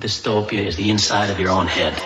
dystopia is the inside of your own head.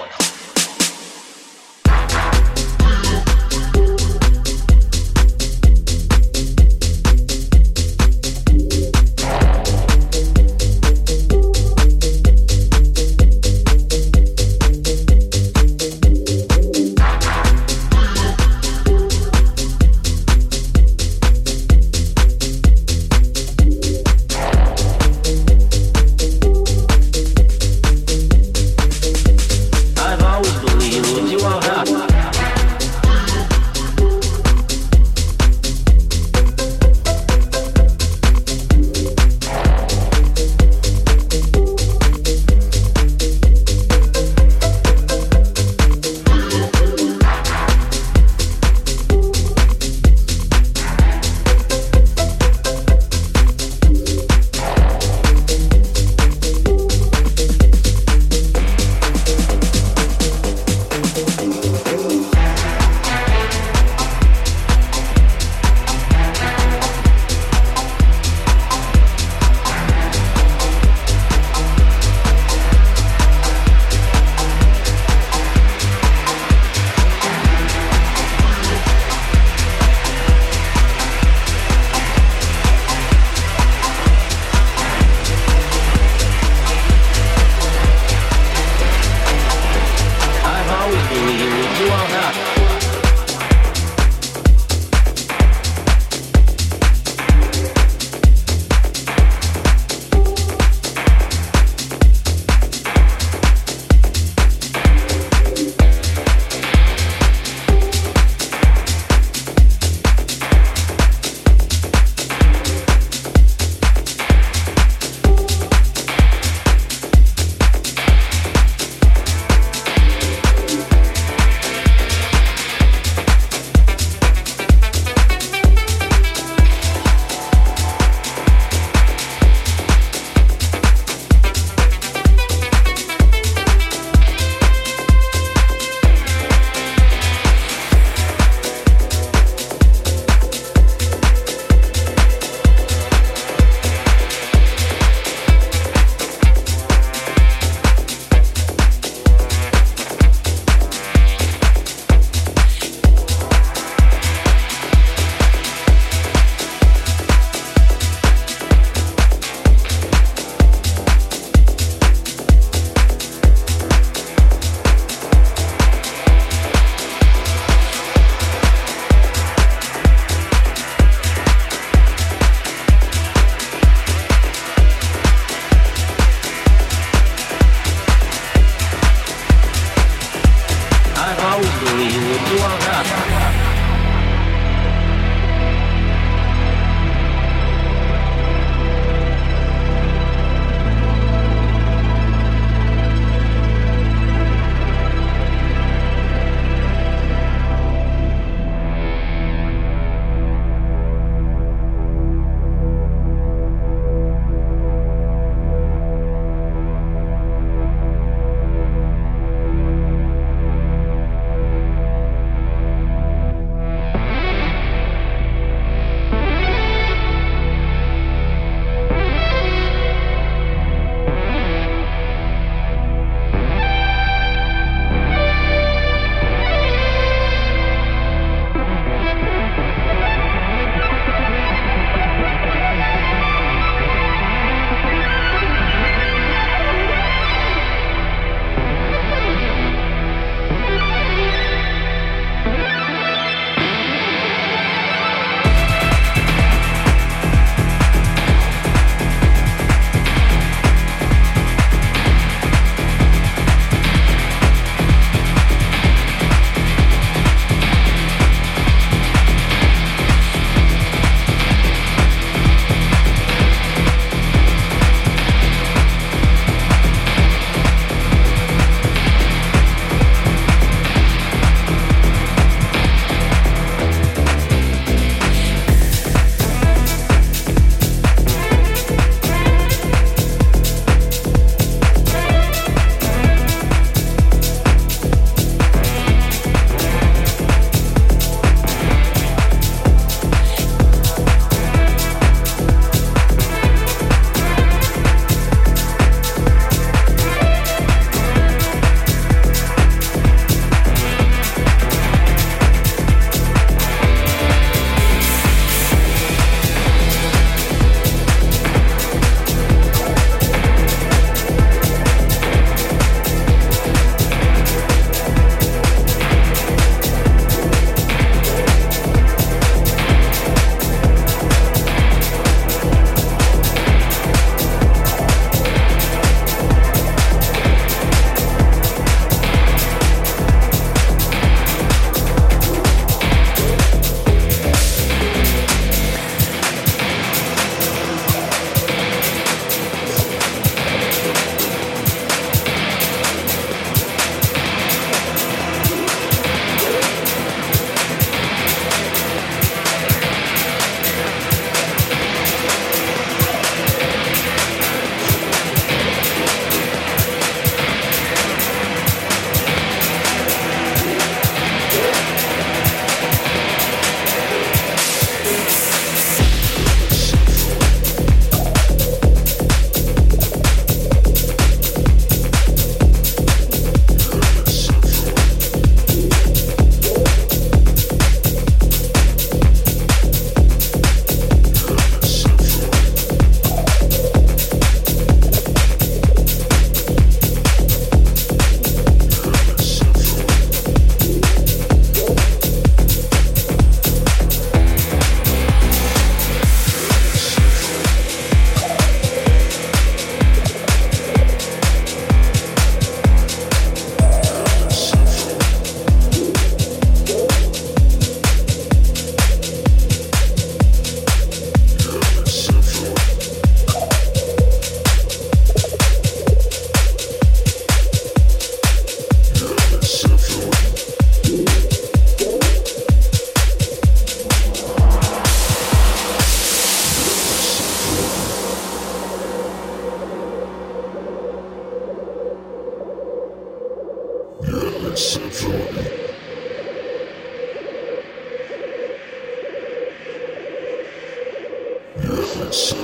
Dance Floor.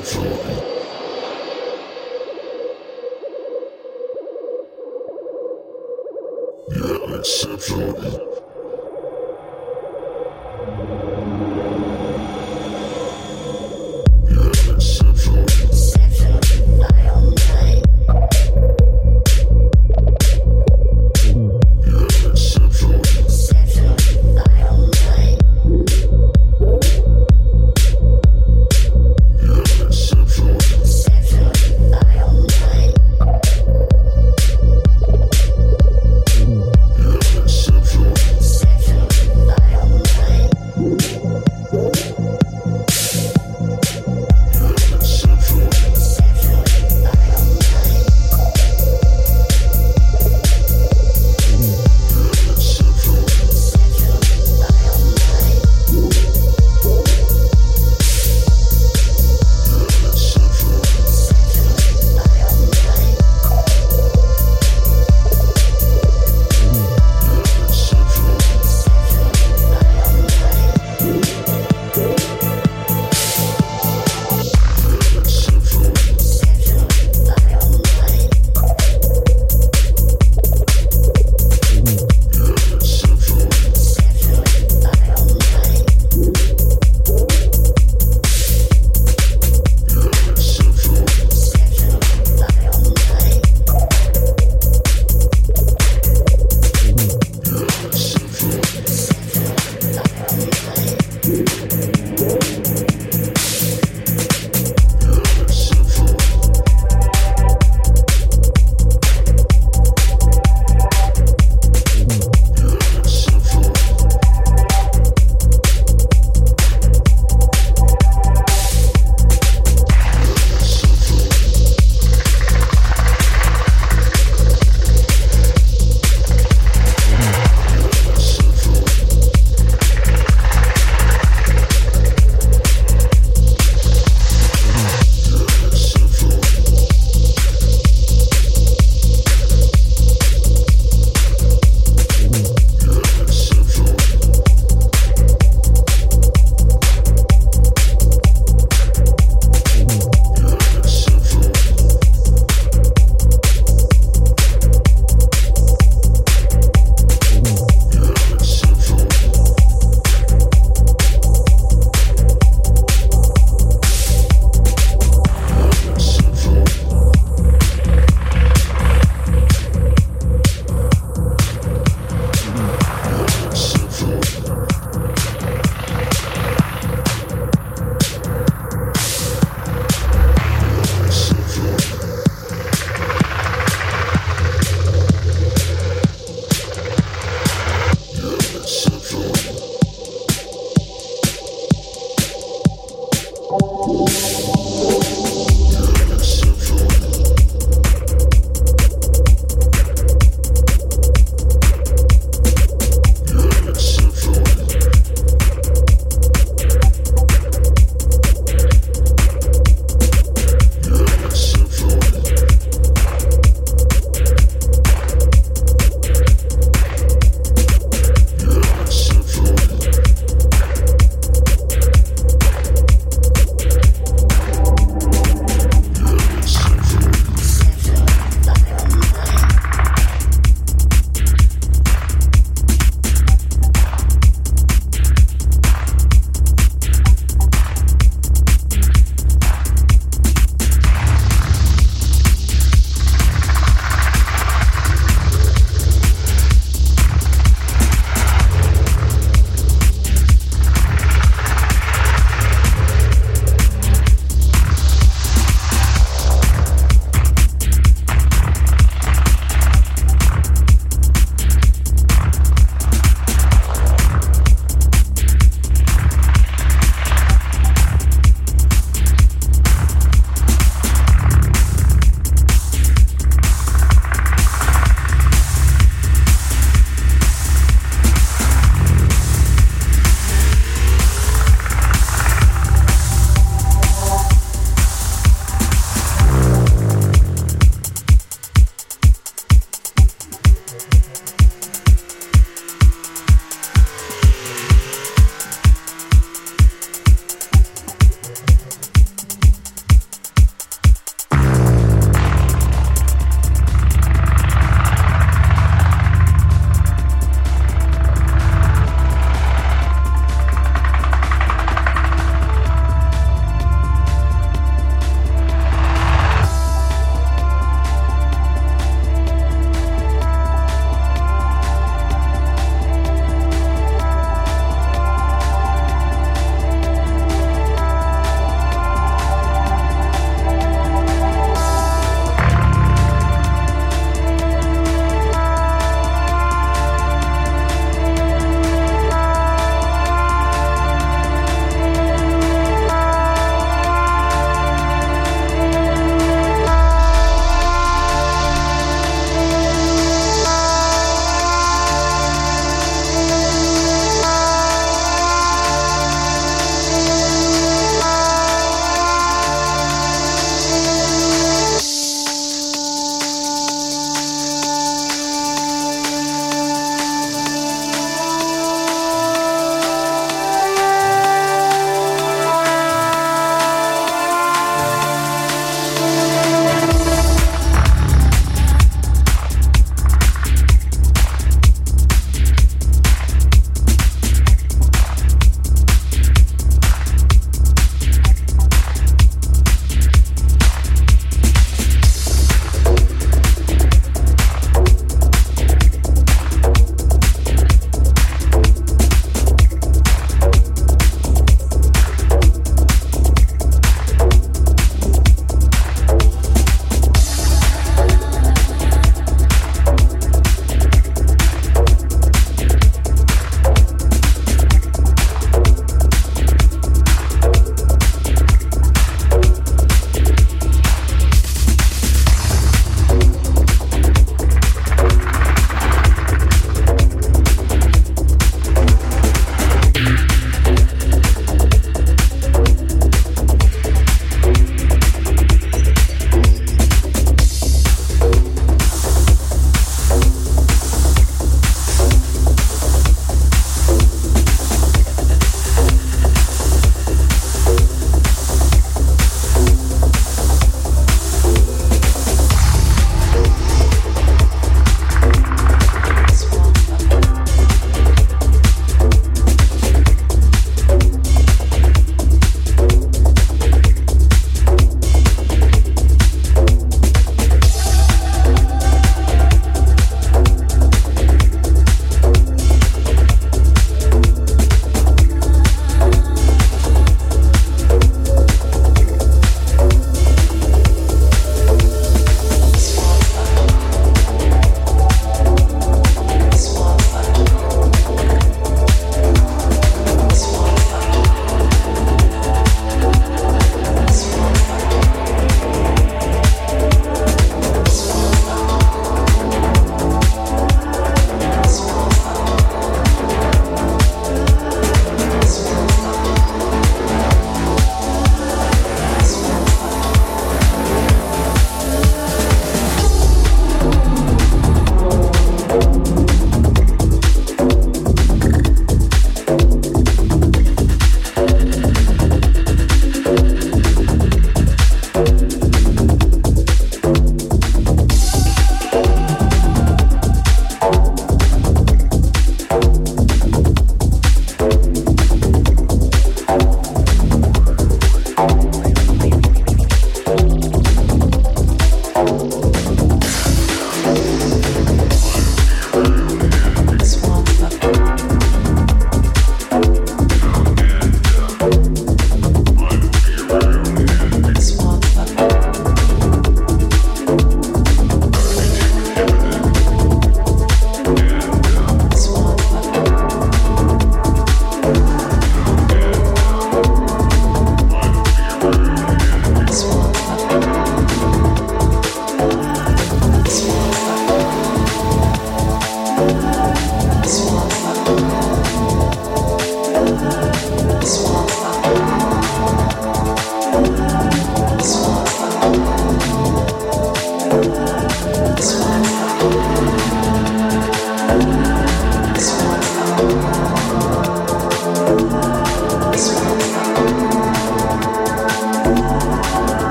Floor. Yeah, it's funny